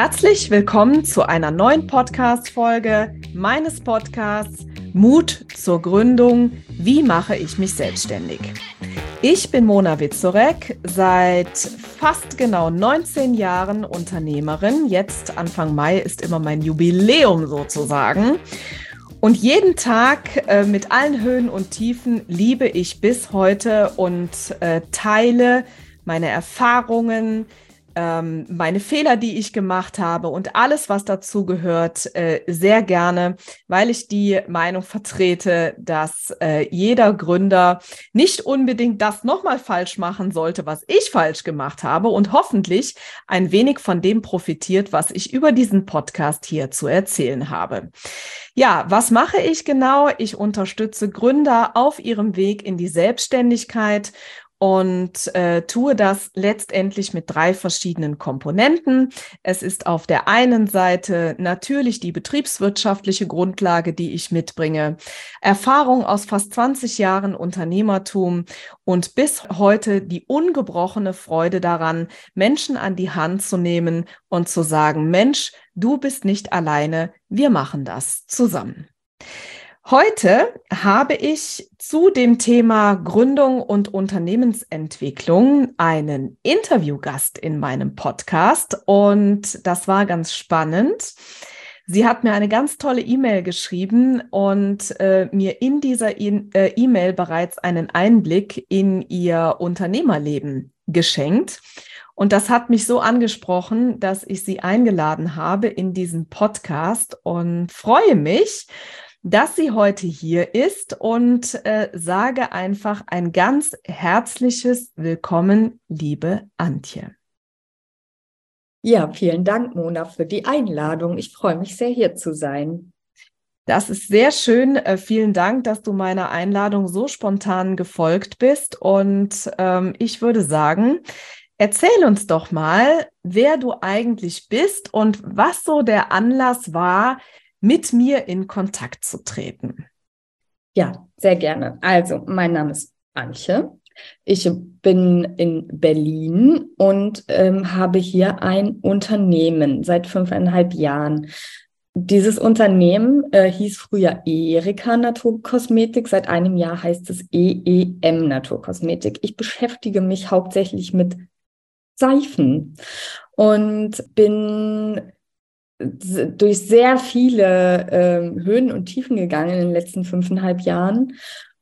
Herzlich willkommen zu einer neuen Podcast-Folge meines Podcasts Mut zur Gründung. Wie mache ich mich selbstständig? Ich bin Mona Witzorek, seit fast genau 19 Jahren Unternehmerin. Jetzt Anfang Mai ist immer mein Jubiläum sozusagen. Und jeden Tag äh, mit allen Höhen und Tiefen liebe ich bis heute und äh, teile meine Erfahrungen, ähm, meine Fehler, die ich gemacht habe und alles, was dazu gehört, äh, sehr gerne, weil ich die Meinung vertrete, dass äh, jeder Gründer nicht unbedingt das nochmal falsch machen sollte, was ich falsch gemacht habe und hoffentlich ein wenig von dem profitiert, was ich über diesen Podcast hier zu erzählen habe. Ja, was mache ich genau? Ich unterstütze Gründer auf ihrem Weg in die Selbstständigkeit und äh, tue das letztendlich mit drei verschiedenen Komponenten. Es ist auf der einen Seite natürlich die betriebswirtschaftliche Grundlage, die ich mitbringe, Erfahrung aus fast 20 Jahren Unternehmertum und bis heute die ungebrochene Freude daran, Menschen an die Hand zu nehmen und zu sagen, Mensch, du bist nicht alleine, wir machen das zusammen. Heute habe ich zu dem Thema Gründung und Unternehmensentwicklung einen Interviewgast in meinem Podcast und das war ganz spannend. Sie hat mir eine ganz tolle E-Mail geschrieben und äh, mir in dieser äh, E-Mail bereits einen Einblick in ihr Unternehmerleben geschenkt. Und das hat mich so angesprochen, dass ich sie eingeladen habe in diesen Podcast und freue mich, dass sie heute hier ist und äh, sage einfach ein ganz herzliches Willkommen, liebe Antje. Ja, vielen Dank, Mona, für die Einladung. Ich freue mich sehr, hier zu sein. Das ist sehr schön. Äh, vielen Dank, dass du meiner Einladung so spontan gefolgt bist. Und ähm, ich würde sagen, erzähl uns doch mal, wer du eigentlich bist und was so der Anlass war, mit mir in Kontakt zu treten? Ja, sehr gerne. Also, mein Name ist Antje. Ich bin in Berlin und ähm, habe hier ein Unternehmen seit fünfeinhalb Jahren. Dieses Unternehmen äh, hieß früher Erika Naturkosmetik. Seit einem Jahr heißt es EEM Naturkosmetik. Ich beschäftige mich hauptsächlich mit Seifen und bin durch sehr viele ähm, Höhen und Tiefen gegangen in den letzten fünfeinhalb Jahren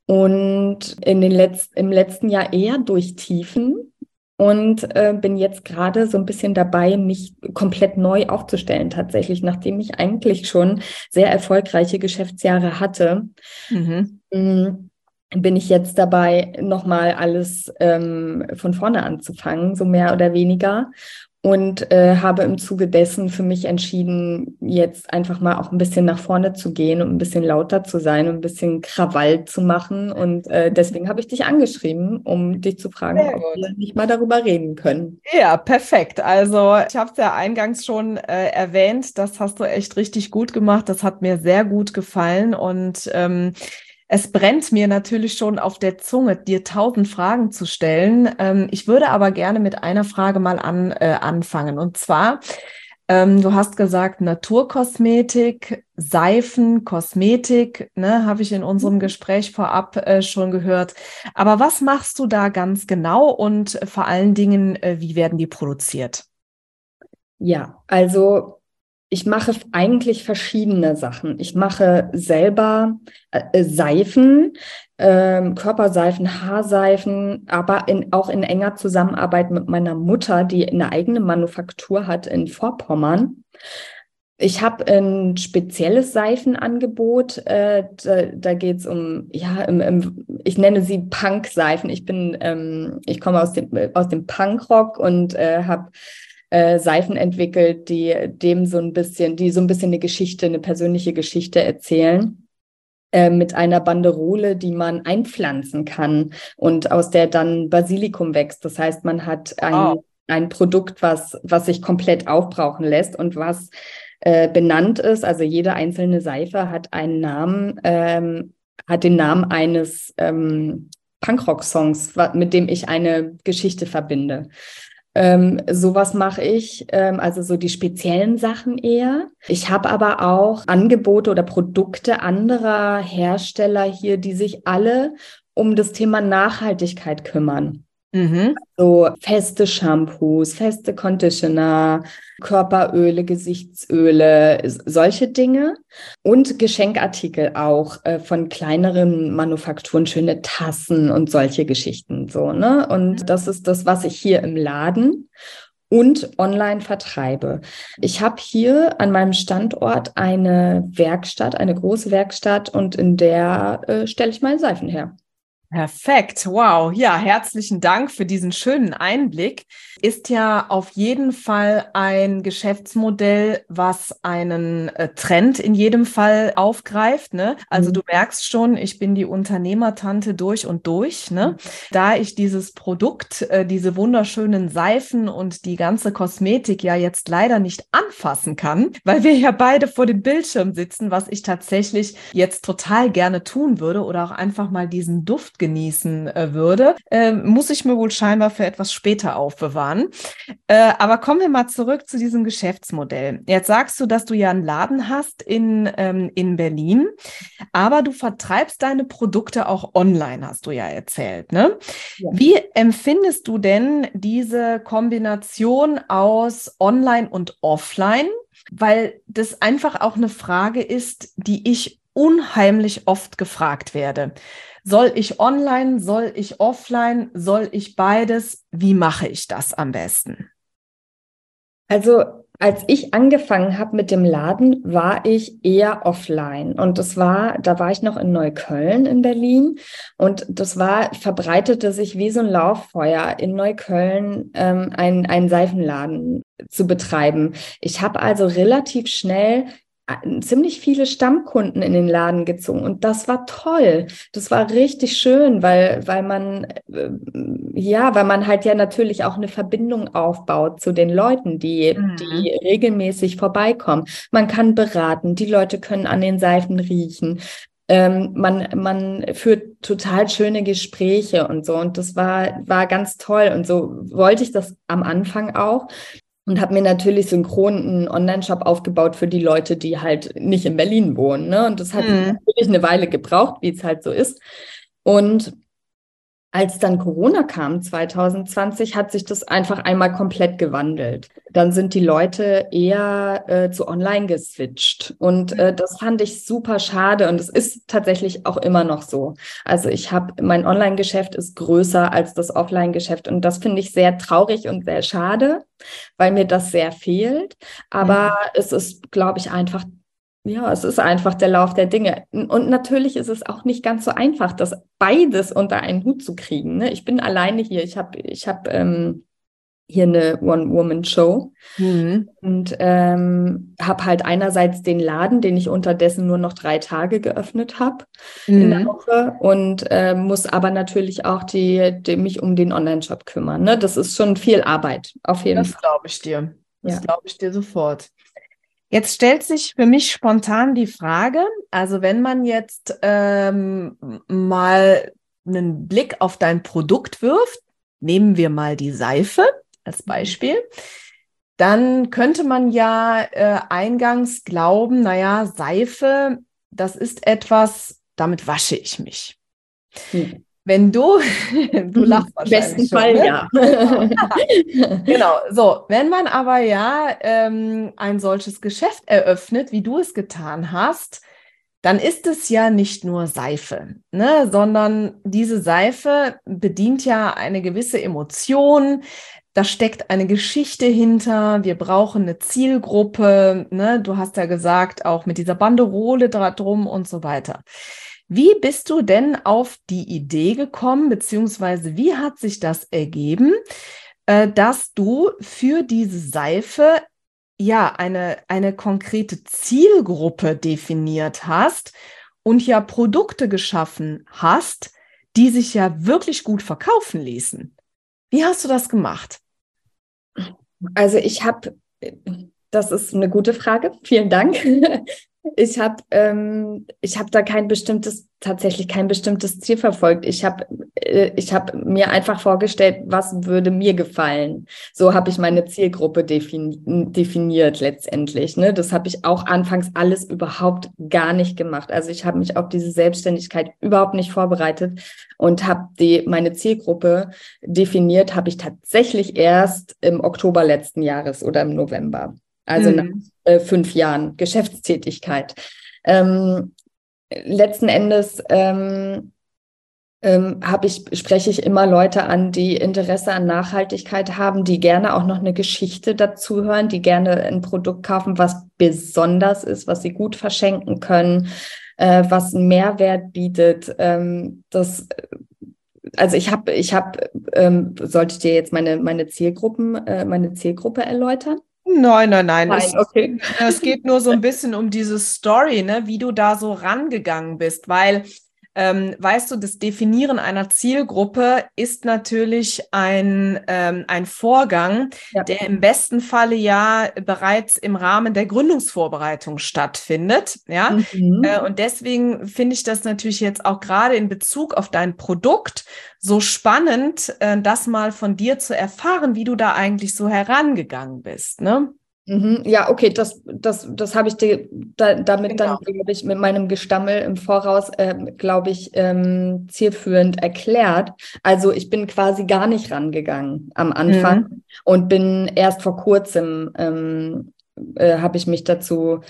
und in den Letz im letzten Jahr eher durch Tiefen und äh, bin jetzt gerade so ein bisschen dabei, mich komplett neu aufzustellen tatsächlich, nachdem ich eigentlich schon sehr erfolgreiche Geschäftsjahre hatte. Mhm. Mm, bin ich jetzt dabei, nochmal alles ähm, von vorne anzufangen, so mehr oder weniger und äh, habe im Zuge dessen für mich entschieden, jetzt einfach mal auch ein bisschen nach vorne zu gehen und ein bisschen lauter zu sein und ein bisschen Krawall zu machen. Und äh, deswegen habe ich dich angeschrieben, um dich zu fragen, Sehr ob gut. wir nicht mal darüber reden können. Ja, perfekt. Also ich habe es ja eingangs schon äh, erwähnt, das hast du echt richtig gut gemacht. Das hat mir sehr gut gefallen und ähm, es brennt mir natürlich schon auf der Zunge, dir tausend Fragen zu stellen. Ähm, ich würde aber gerne mit einer Frage mal an, äh, anfangen. Und zwar, ähm, du hast gesagt, Naturkosmetik, Seifen, Kosmetik, ne, habe ich in unserem mhm. Gespräch vorab äh, schon gehört. Aber was machst du da ganz genau und vor allen Dingen, äh, wie werden die produziert? Ja, also ich mache eigentlich verschiedene Sachen. Ich mache selber äh, Seifen, äh, Körperseifen, Haarseifen, aber in, auch in enger Zusammenarbeit mit meiner Mutter, die eine eigene Manufaktur hat in Vorpommern. Ich habe ein spezielles Seifenangebot. Äh, da da geht es um, ja, im, im, ich nenne sie Punk-Seifen. Ich bin, ähm, ich komme aus dem, aus dem Punkrock und äh, habe äh, Seifen entwickelt, die dem so ein bisschen, die so ein bisschen eine Geschichte, eine persönliche Geschichte erzählen äh, mit einer Banderole, die man einpflanzen kann und aus der dann Basilikum wächst. Das heißt, man hat ein, oh. ein Produkt, was, was sich komplett aufbrauchen lässt und was äh, benannt ist. Also jede einzelne Seife hat einen Namen, ähm, hat den Namen eines ähm, Punkrock-Songs, mit dem ich eine Geschichte verbinde. Ähm, sowas mache ich, ähm, also so die speziellen Sachen eher. Ich habe aber auch Angebote oder Produkte anderer Hersteller hier, die sich alle um das Thema Nachhaltigkeit kümmern. Mhm. So feste Shampoos, feste Conditioner, Körperöle, Gesichtsöle, solche Dinge. Und Geschenkartikel auch äh, von kleineren Manufakturen, schöne Tassen und solche Geschichten. So, ne? Und das ist das, was ich hier im Laden und online vertreibe. Ich habe hier an meinem Standort eine Werkstatt, eine große Werkstatt und in der äh, stelle ich meine Seifen her. Perfekt, wow. Ja, herzlichen Dank für diesen schönen Einblick. Ist ja auf jeden Fall ein Geschäftsmodell, was einen äh, Trend in jedem Fall aufgreift. Ne? Also mhm. du merkst schon, ich bin die Unternehmertante durch und durch. Ne? Da ich dieses Produkt, äh, diese wunderschönen Seifen und die ganze Kosmetik ja jetzt leider nicht anfassen kann, weil wir ja beide vor dem Bildschirm sitzen, was ich tatsächlich jetzt total gerne tun würde oder auch einfach mal diesen Duft genießen äh, würde, äh, muss ich mir wohl scheinbar für etwas später aufbewahren. Äh, aber kommen wir mal zurück zu diesem Geschäftsmodell. Jetzt sagst du, dass du ja einen Laden hast in, ähm, in Berlin, aber du vertreibst deine Produkte auch online, hast du ja erzählt. Ne? Ja. Wie empfindest du denn diese Kombination aus Online und Offline? Weil das einfach auch eine Frage ist, die ich unheimlich oft gefragt werde. Soll ich online, soll ich offline, soll ich beides? Wie mache ich das am besten? Also als ich angefangen habe mit dem Laden, war ich eher offline. Und das war, da war ich noch in Neukölln in Berlin. Und das war, verbreitete sich wie so ein Lauffeuer in Neukölln, ähm, einen Seifenladen zu betreiben. Ich habe also relativ schnell ziemlich viele Stammkunden in den Laden gezogen und das war toll. Das war richtig schön, weil, weil man, äh, ja, weil man halt ja natürlich auch eine Verbindung aufbaut zu den Leuten, die, mhm. die regelmäßig vorbeikommen. Man kann beraten, die Leute können an den Seifen riechen. Ähm, man, man führt total schöne Gespräche und so. Und das war, war ganz toll. Und so wollte ich das am Anfang auch und habe mir natürlich synchron einen Online-Shop aufgebaut für die Leute, die halt nicht in Berlin wohnen. Ne? Und das hat mhm. natürlich eine Weile gebraucht, wie es halt so ist. Und als dann Corona kam, 2020, hat sich das einfach einmal komplett gewandelt. Dann sind die Leute eher äh, zu online geswitcht. Und äh, das fand ich super schade. Und es ist tatsächlich auch immer noch so. Also ich habe, mein Online-Geschäft ist größer als das Offline-Geschäft. Und das finde ich sehr traurig und sehr schade, weil mir das sehr fehlt. Aber mhm. es ist, glaube ich, einfach ja, es ist einfach der Lauf der Dinge. Und natürlich ist es auch nicht ganz so einfach, das beides unter einen Hut zu kriegen. Ne? Ich bin alleine hier. Ich habe ich hab, ähm, hier eine One-Woman-Show mhm. und ähm, habe halt einerseits den Laden, den ich unterdessen nur noch drei Tage geöffnet habe mhm. in der mhm. Woche und äh, muss aber natürlich auch die, die mich um den Online-Shop kümmern. Ne? Das ist schon viel Arbeit, auf jeden das Fall. Das glaube ich dir. Das ja. glaube ich dir sofort. Jetzt stellt sich für mich spontan die Frage, also wenn man jetzt ähm, mal einen Blick auf dein Produkt wirft, nehmen wir mal die Seife als mhm. Beispiel, dann könnte man ja äh, eingangs glauben, naja, Seife, das ist etwas, damit wasche ich mich. Hm. Wenn du, du lachst wahrscheinlich. Im besten schon, Fall ne? ja. genau, so, wenn man aber ja ähm, ein solches Geschäft eröffnet, wie du es getan hast, dann ist es ja nicht nur Seife, ne, sondern diese Seife bedient ja eine gewisse Emotion. Da steckt eine Geschichte hinter. Wir brauchen eine Zielgruppe. Ne? Du hast ja gesagt, auch mit dieser Banderole drum und so weiter. Wie bist du denn auf die Idee gekommen, beziehungsweise wie hat sich das ergeben, äh, dass du für diese Seife ja eine, eine konkrete Zielgruppe definiert hast und ja Produkte geschaffen hast, die sich ja wirklich gut verkaufen ließen? Wie hast du das gemacht? Also ich habe, das ist eine gute Frage, vielen Dank. Ich habe ähm, ich hab da kein bestimmtes, tatsächlich kein bestimmtes Ziel verfolgt. Ich habe äh, ich hab mir einfach vorgestellt, was würde mir gefallen. So habe ich meine Zielgruppe defini definiert letztendlich. Ne? Das habe ich auch anfangs alles überhaupt gar nicht gemacht. Also ich habe mich auf diese Selbstständigkeit überhaupt nicht vorbereitet und habe die meine Zielgruppe definiert, habe ich tatsächlich erst im Oktober letzten Jahres oder im November also mhm. nach äh, fünf Jahren Geschäftstätigkeit. Ähm, letzten Endes ähm, ähm, ich, spreche ich immer Leute an, die Interesse an Nachhaltigkeit haben, die gerne auch noch eine Geschichte dazu hören, die gerne ein Produkt kaufen, was besonders ist, was sie gut verschenken können, äh, was einen Mehrwert bietet. Ähm, das also ich habe, ich habe, ähm, sollte ich dir jetzt meine, meine Zielgruppen, äh, meine Zielgruppe erläutern? Nein, nein, nein. nein es, okay. es geht nur so ein bisschen um diese Story, ne, wie du da so rangegangen bist, weil ähm, weißt du, das Definieren einer Zielgruppe ist natürlich ein, ähm, ein Vorgang, ja. der im besten Falle ja bereits im Rahmen der Gründungsvorbereitung stattfindet. Ja, mhm. äh, und deswegen finde ich das natürlich jetzt auch gerade in Bezug auf dein Produkt so spannend, äh, das mal von dir zu erfahren, wie du da eigentlich so herangegangen bist. Ne? Mhm, ja, okay, das, das, das habe ich dir da, damit genau. dann, glaube ich, mit meinem Gestammel im Voraus, äh, glaube ich, ähm, zielführend erklärt. Also ich bin quasi gar nicht rangegangen am Anfang mhm. und bin erst vor kurzem, ähm, äh, habe ich mich dazu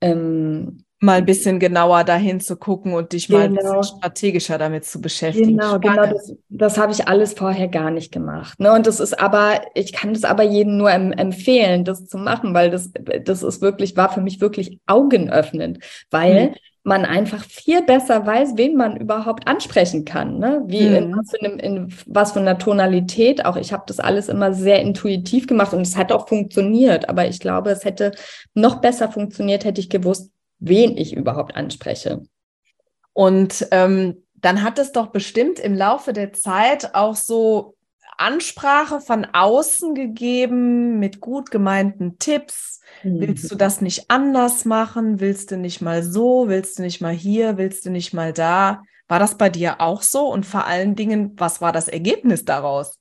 ähm, mal ein bisschen genauer dahin zu gucken und dich genau. mal ein bisschen genau. strategischer damit zu beschäftigen. Genau, genau das, das habe ich alles vorher gar nicht gemacht. Ne? Und das ist aber, ich kann das aber jedem nur em empfehlen, das zu machen, weil das, das ist wirklich, war für mich wirklich augenöffnend, weil mhm. man einfach viel besser weiß, wen man überhaupt ansprechen kann. Ne? Wie mhm. in, was einem, in was für einer Tonalität auch. Ich habe das alles immer sehr intuitiv gemacht und es hat auch funktioniert, aber ich glaube, es hätte noch besser funktioniert, hätte ich gewusst, wen ich überhaupt anspreche. Und ähm, dann hat es doch bestimmt im Laufe der Zeit auch so Ansprache von außen gegeben mit gut gemeinten Tipps. Mhm. Willst du das nicht anders machen? Willst du nicht mal so? Willst du nicht mal hier? Willst du nicht mal da? War das bei dir auch so? Und vor allen Dingen, was war das Ergebnis daraus?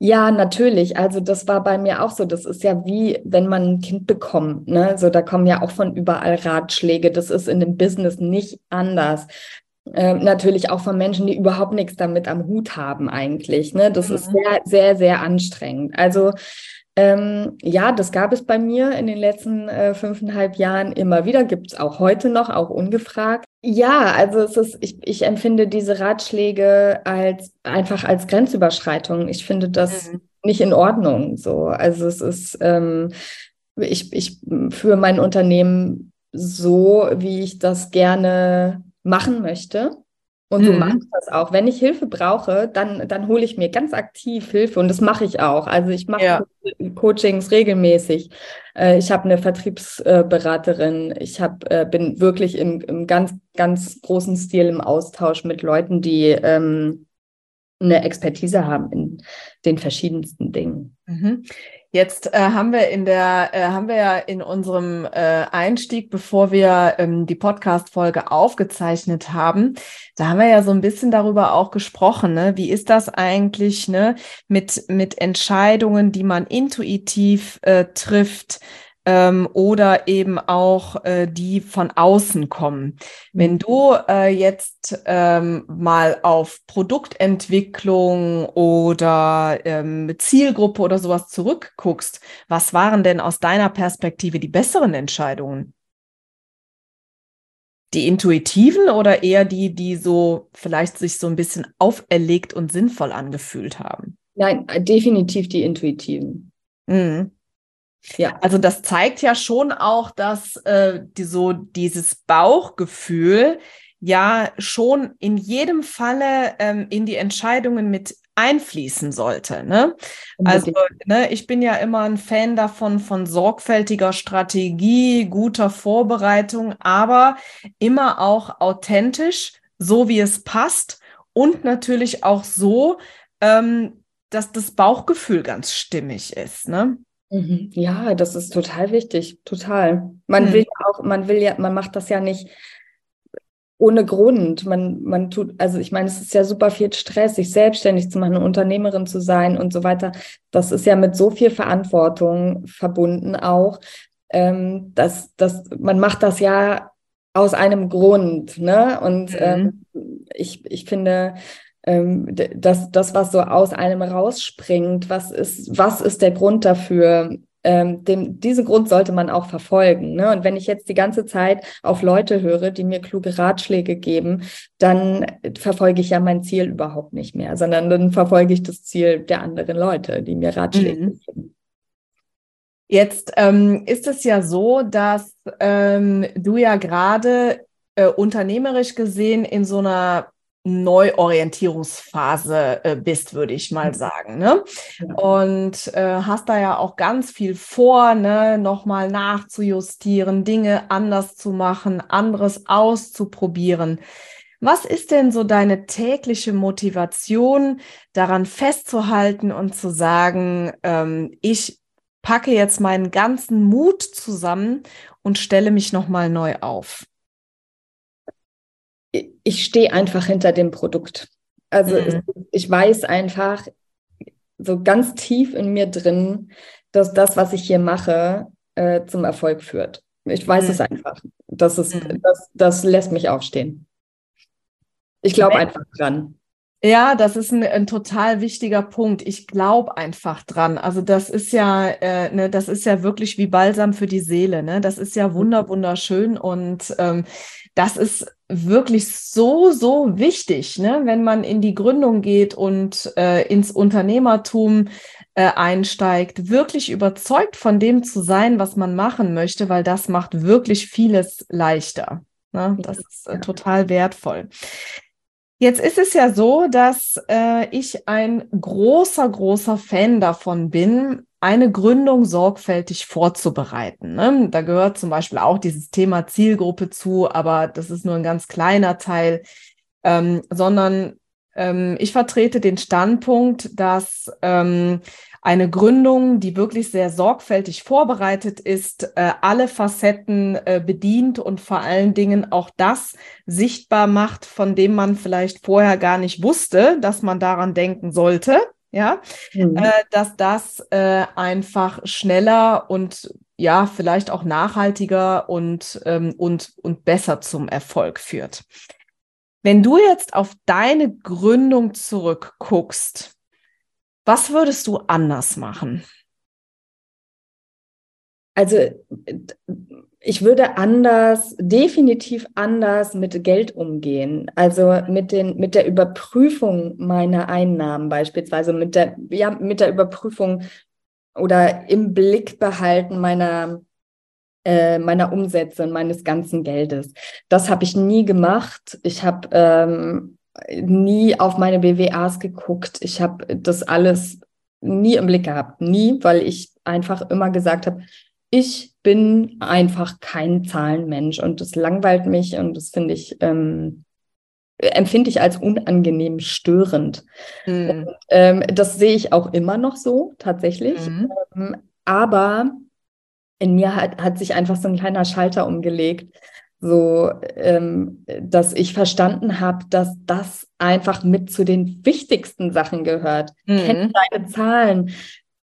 Ja, natürlich. Also das war bei mir auch so. Das ist ja wie, wenn man ein Kind bekommt. Ne? So, da kommen ja auch von überall Ratschläge. Das ist in dem Business nicht anders. Ähm, natürlich auch von Menschen, die überhaupt nichts damit am Hut haben eigentlich. Ne? Das mhm. ist sehr, sehr, sehr anstrengend. Also ähm, ja, das gab es bei mir in den letzten äh, fünfeinhalb Jahren immer wieder, gibt es auch heute noch, auch ungefragt. Ja, also es ist, ich, ich empfinde diese Ratschläge als einfach als Grenzüberschreitung. Ich finde das mhm. nicht in Ordnung. So, also es ist, ähm, ich, ich führe mein Unternehmen so, wie ich das gerne machen möchte. Und so mhm. mache ich das auch. Wenn ich Hilfe brauche, dann, dann hole ich mir ganz aktiv Hilfe und das mache ich auch. Also ich mache ja. Coachings regelmäßig. Äh, ich habe eine Vertriebsberaterin. Ich hab, äh, bin wirklich im, im ganz, ganz großen Stil im Austausch mit Leuten, die ähm, eine Expertise haben in den verschiedensten Dingen. Mhm. Jetzt äh, haben wir in der, äh, haben wir ja in unserem äh, Einstieg, bevor wir ähm, die Podcast-Folge aufgezeichnet haben, da haben wir ja so ein bisschen darüber auch gesprochen. Ne? Wie ist das eigentlich ne? mit, mit Entscheidungen, die man intuitiv äh, trifft? Ähm, oder eben auch äh, die von außen kommen. Wenn mhm. du äh, jetzt ähm, mal auf Produktentwicklung oder ähm, Zielgruppe oder sowas zurückguckst, was waren denn aus deiner Perspektive die besseren Entscheidungen? Die intuitiven oder eher die, die so vielleicht sich so ein bisschen auferlegt und sinnvoll angefühlt haben? Nein, definitiv die intuitiven. Mhm. Ja, also das zeigt ja schon auch, dass äh, die, so dieses Bauchgefühl ja schon in jedem Falle ähm, in die Entscheidungen mit einfließen sollte. Ne? Also ne, ich bin ja immer ein Fan davon, von sorgfältiger Strategie, guter Vorbereitung, aber immer auch authentisch, so wie es passt und natürlich auch so, ähm, dass das Bauchgefühl ganz stimmig ist. Ne? Mhm. Ja, das ist total wichtig, total. Man hm. will ja auch, man will ja, man macht das ja nicht ohne Grund. Man, man tut, also ich meine, es ist ja super viel Stress, sich selbstständig zu machen, Unternehmerin zu sein und so weiter. Das ist ja mit so viel Verantwortung verbunden auch, ähm, dass, dass man macht das ja aus einem Grund, ne? Und mhm. ähm, ich, ich finde, ähm, dass das, was so aus einem rausspringt, was ist, was ist der Grund dafür? Ähm, dem, diesen Grund sollte man auch verfolgen. Ne? Und wenn ich jetzt die ganze Zeit auf Leute höre, die mir kluge Ratschläge geben, dann verfolge ich ja mein Ziel überhaupt nicht mehr, sondern dann verfolge ich das Ziel der anderen Leute, die mir Ratschläge mhm. geben. Jetzt ähm, ist es ja so, dass ähm, du ja gerade äh, unternehmerisch gesehen in so einer Neuorientierungsphase äh, bist, würde ich mal mhm. sagen. Ne? Und äh, hast da ja auch ganz viel vor, ne? nochmal nachzujustieren, Dinge anders zu machen, anderes auszuprobieren. Was ist denn so deine tägliche Motivation, daran festzuhalten und zu sagen, ähm, ich packe jetzt meinen ganzen Mut zusammen und stelle mich nochmal neu auf? Ich stehe einfach hinter dem Produkt. Also mhm. ich weiß einfach so ganz tief in mir drin, dass das, was ich hier mache, äh, zum Erfolg führt. Ich weiß mhm. es einfach. Das, ist, mhm. das, das lässt mich aufstehen. Ich glaube einfach dran. Ja, das ist ein, ein total wichtiger Punkt. Ich glaube einfach dran. Also das ist ja, äh, ne, das ist ja wirklich wie Balsam für die Seele. Ne? Das ist ja wunder wunderschön und ähm, das ist wirklich so, so wichtig, ne? wenn man in die Gründung geht und äh, ins Unternehmertum äh, einsteigt, wirklich überzeugt von dem zu sein, was man machen möchte, weil das macht wirklich vieles leichter. Ne? Das ist äh, total wertvoll. Jetzt ist es ja so, dass äh, ich ein großer, großer Fan davon bin, eine Gründung sorgfältig vorzubereiten. Ne? Da gehört zum Beispiel auch dieses Thema Zielgruppe zu, aber das ist nur ein ganz kleiner Teil, ähm, sondern ich vertrete den Standpunkt, dass ähm, eine Gründung, die wirklich sehr sorgfältig vorbereitet ist, äh, alle Facetten äh, bedient und vor allen Dingen auch das sichtbar macht, von dem man vielleicht vorher gar nicht wusste, dass man daran denken sollte ja, mhm. äh, dass das einfach schneller und ja, vielleicht auch nachhaltiger und, ähm, und, und besser zum Erfolg führt. Wenn du jetzt auf deine Gründung zurückguckst, was würdest du anders machen? Also ich würde anders, definitiv anders mit Geld umgehen. Also mit den, mit der Überprüfung meiner Einnahmen beispielsweise, mit der, ja, mit der Überprüfung oder im Blick behalten meiner, äh, meiner Umsätze und meines ganzen Geldes. Das habe ich nie gemacht. Ich habe ähm, nie auf meine BWAs geguckt. Ich habe das alles nie im Blick gehabt. Nie, weil ich einfach immer gesagt habe, ich bin einfach kein Zahlenmensch und das langweilt mich und das finde ich, ähm, empfinde ich als unangenehm störend. Mhm. Und, ähm, das sehe ich auch immer noch so, tatsächlich. Mhm. Ähm, aber in mir hat, hat sich einfach so ein kleiner Schalter umgelegt, so ähm, dass ich verstanden habe, dass das einfach mit zu den wichtigsten Sachen gehört. Mhm. Kenn deine Zahlen.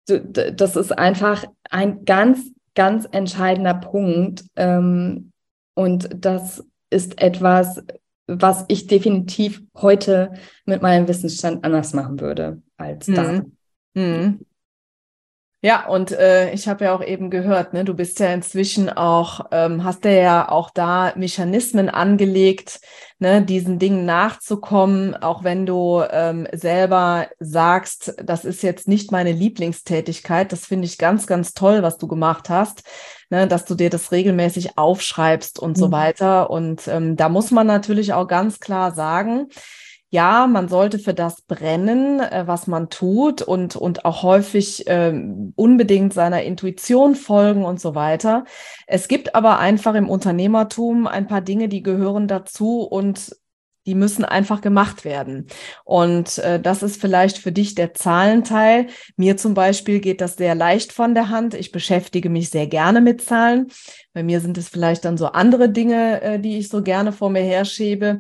Das ist einfach ein ganz ganz entscheidender Punkt. Ähm, und das ist etwas, was ich definitiv heute mit meinem Wissensstand anders machen würde als mhm. da. Mhm. Ja, und äh, ich habe ja auch eben gehört, ne, du bist ja inzwischen auch, ähm, hast ja auch da Mechanismen angelegt, ne, diesen Dingen nachzukommen, auch wenn du ähm, selber sagst, das ist jetzt nicht meine Lieblingstätigkeit. Das finde ich ganz, ganz toll, was du gemacht hast, ne, dass du dir das regelmäßig aufschreibst und mhm. so weiter. Und ähm, da muss man natürlich auch ganz klar sagen, ja, man sollte für das brennen, äh, was man tut und, und auch häufig äh, unbedingt seiner Intuition folgen und so weiter. Es gibt aber einfach im Unternehmertum ein paar Dinge, die gehören dazu und die müssen einfach gemacht werden. Und äh, das ist vielleicht für dich der Zahlenteil. Mir zum Beispiel geht das sehr leicht von der Hand. Ich beschäftige mich sehr gerne mit Zahlen. Bei mir sind es vielleicht dann so andere Dinge, äh, die ich so gerne vor mir herschiebe.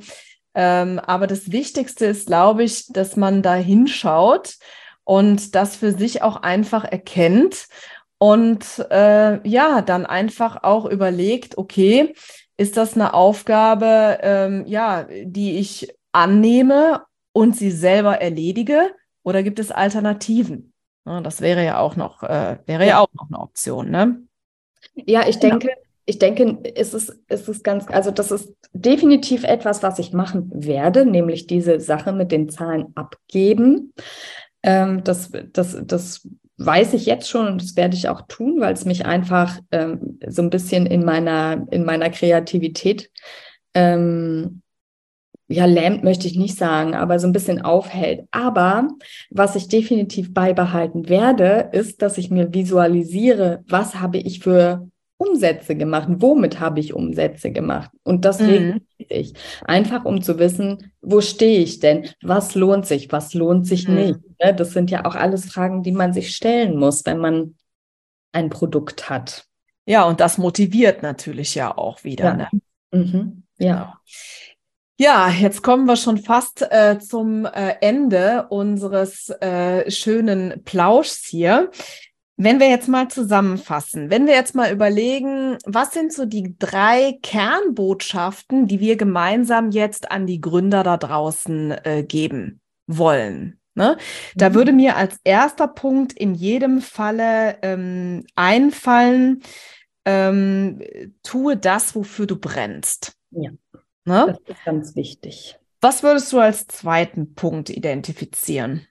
Ähm, aber das Wichtigste ist, glaube ich, dass man da hinschaut und das für sich auch einfach erkennt und äh, ja, dann einfach auch überlegt, okay, ist das eine Aufgabe, ähm, ja, die ich annehme und sie selber erledige oder gibt es Alternativen? Ja, das wäre ja auch noch, äh, wäre ja. ja. auch noch eine Option, ne? Ja, ich genau. denke, ich denke, es ist, es ist ganz, also das ist definitiv etwas, was ich machen werde, nämlich diese Sache mit den Zahlen abgeben. Ähm, das, das, das weiß ich jetzt schon und das werde ich auch tun, weil es mich einfach ähm, so ein bisschen in meiner, in meiner Kreativität ähm, ja, lähmt möchte ich nicht sagen, aber so ein bisschen aufhält. Aber was ich definitiv beibehalten werde, ist, dass ich mir visualisiere, was habe ich für Umsätze gemacht? Womit habe ich Umsätze gemacht? Und das mhm. ich. Einfach um zu wissen, wo stehe ich denn? Was lohnt sich? Was lohnt sich mhm. nicht? Ne, das sind ja auch alles Fragen, die man sich stellen muss, wenn man ein Produkt hat. Ja, und das motiviert natürlich ja auch wieder. Ja. Ne? Mhm. ja. Genau. Ja, jetzt kommen wir schon fast äh, zum äh, Ende unseres äh, schönen Plauschs hier. Wenn wir jetzt mal zusammenfassen, wenn wir jetzt mal überlegen, was sind so die drei Kernbotschaften, die wir gemeinsam jetzt an die Gründer da draußen äh, geben wollen? Ne? Da mhm. würde mir als erster Punkt in jedem Falle ähm, einfallen, ähm, tue das, wofür du brennst. Ja, ne? das ist ganz wichtig. Was würdest du als zweiten Punkt identifizieren?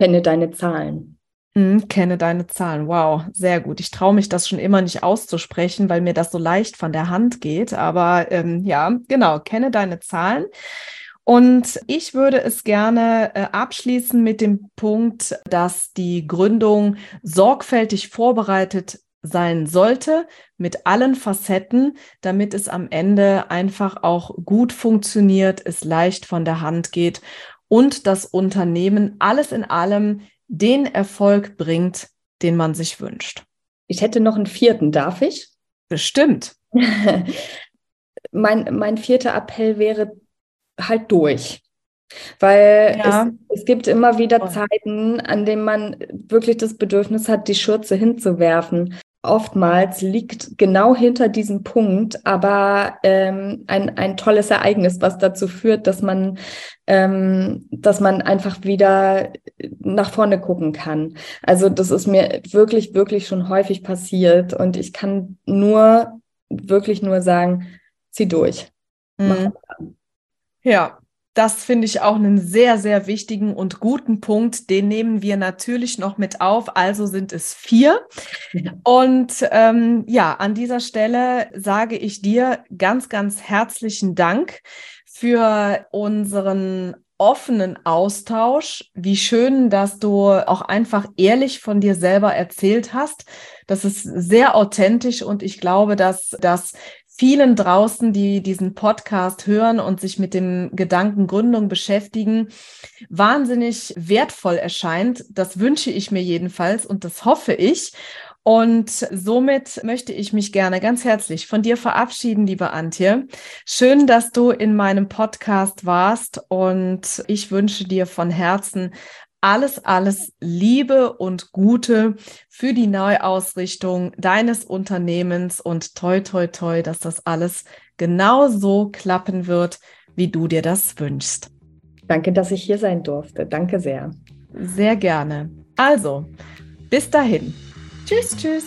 Kenne deine Zahlen. Mhm, kenne deine Zahlen. Wow, sehr gut. Ich traue mich das schon immer nicht auszusprechen, weil mir das so leicht von der Hand geht. Aber ähm, ja, genau, kenne deine Zahlen. Und ich würde es gerne äh, abschließen mit dem Punkt, dass die Gründung sorgfältig vorbereitet sein sollte mit allen Facetten, damit es am Ende einfach auch gut funktioniert, es leicht von der Hand geht und das Unternehmen alles in allem den Erfolg bringt, den man sich wünscht. Ich hätte noch einen vierten, darf ich? Bestimmt. mein, mein vierter Appell wäre halt durch. Weil ja. es, es, gibt immer wieder Zeiten, an denen man wirklich das Bedürfnis hat, die Schürze hinzuwerfen oftmals liegt genau hinter diesem Punkt aber ähm, ein, ein tolles Ereignis, was dazu führt, dass man, ähm, dass man einfach wieder nach vorne gucken kann. Also das ist mir wirklich, wirklich schon häufig passiert und ich kann nur, wirklich nur sagen, zieh durch. Mhm. Ja, das finde ich auch einen sehr, sehr wichtigen und guten Punkt. Den nehmen wir natürlich noch mit auf. Also sind es vier. Und ähm, ja, an dieser Stelle sage ich dir ganz, ganz herzlichen Dank für unseren offenen Austausch. Wie schön, dass du auch einfach ehrlich von dir selber erzählt hast. Das ist sehr authentisch und ich glaube, dass das vielen draußen, die diesen Podcast hören und sich mit dem Gedanken Gründung beschäftigen, wahnsinnig wertvoll erscheint. Das wünsche ich mir jedenfalls und das hoffe ich. Und somit möchte ich mich gerne ganz herzlich von dir verabschieden, liebe Antje. Schön, dass du in meinem Podcast warst und ich wünsche dir von Herzen alles, alles Liebe und Gute für die Neuausrichtung deines Unternehmens und toi, toi, toi, dass das alles genau so klappen wird, wie du dir das wünschst. Danke, dass ich hier sein durfte. Danke sehr. Sehr gerne. Also, bis dahin. Tschüss, tschüss.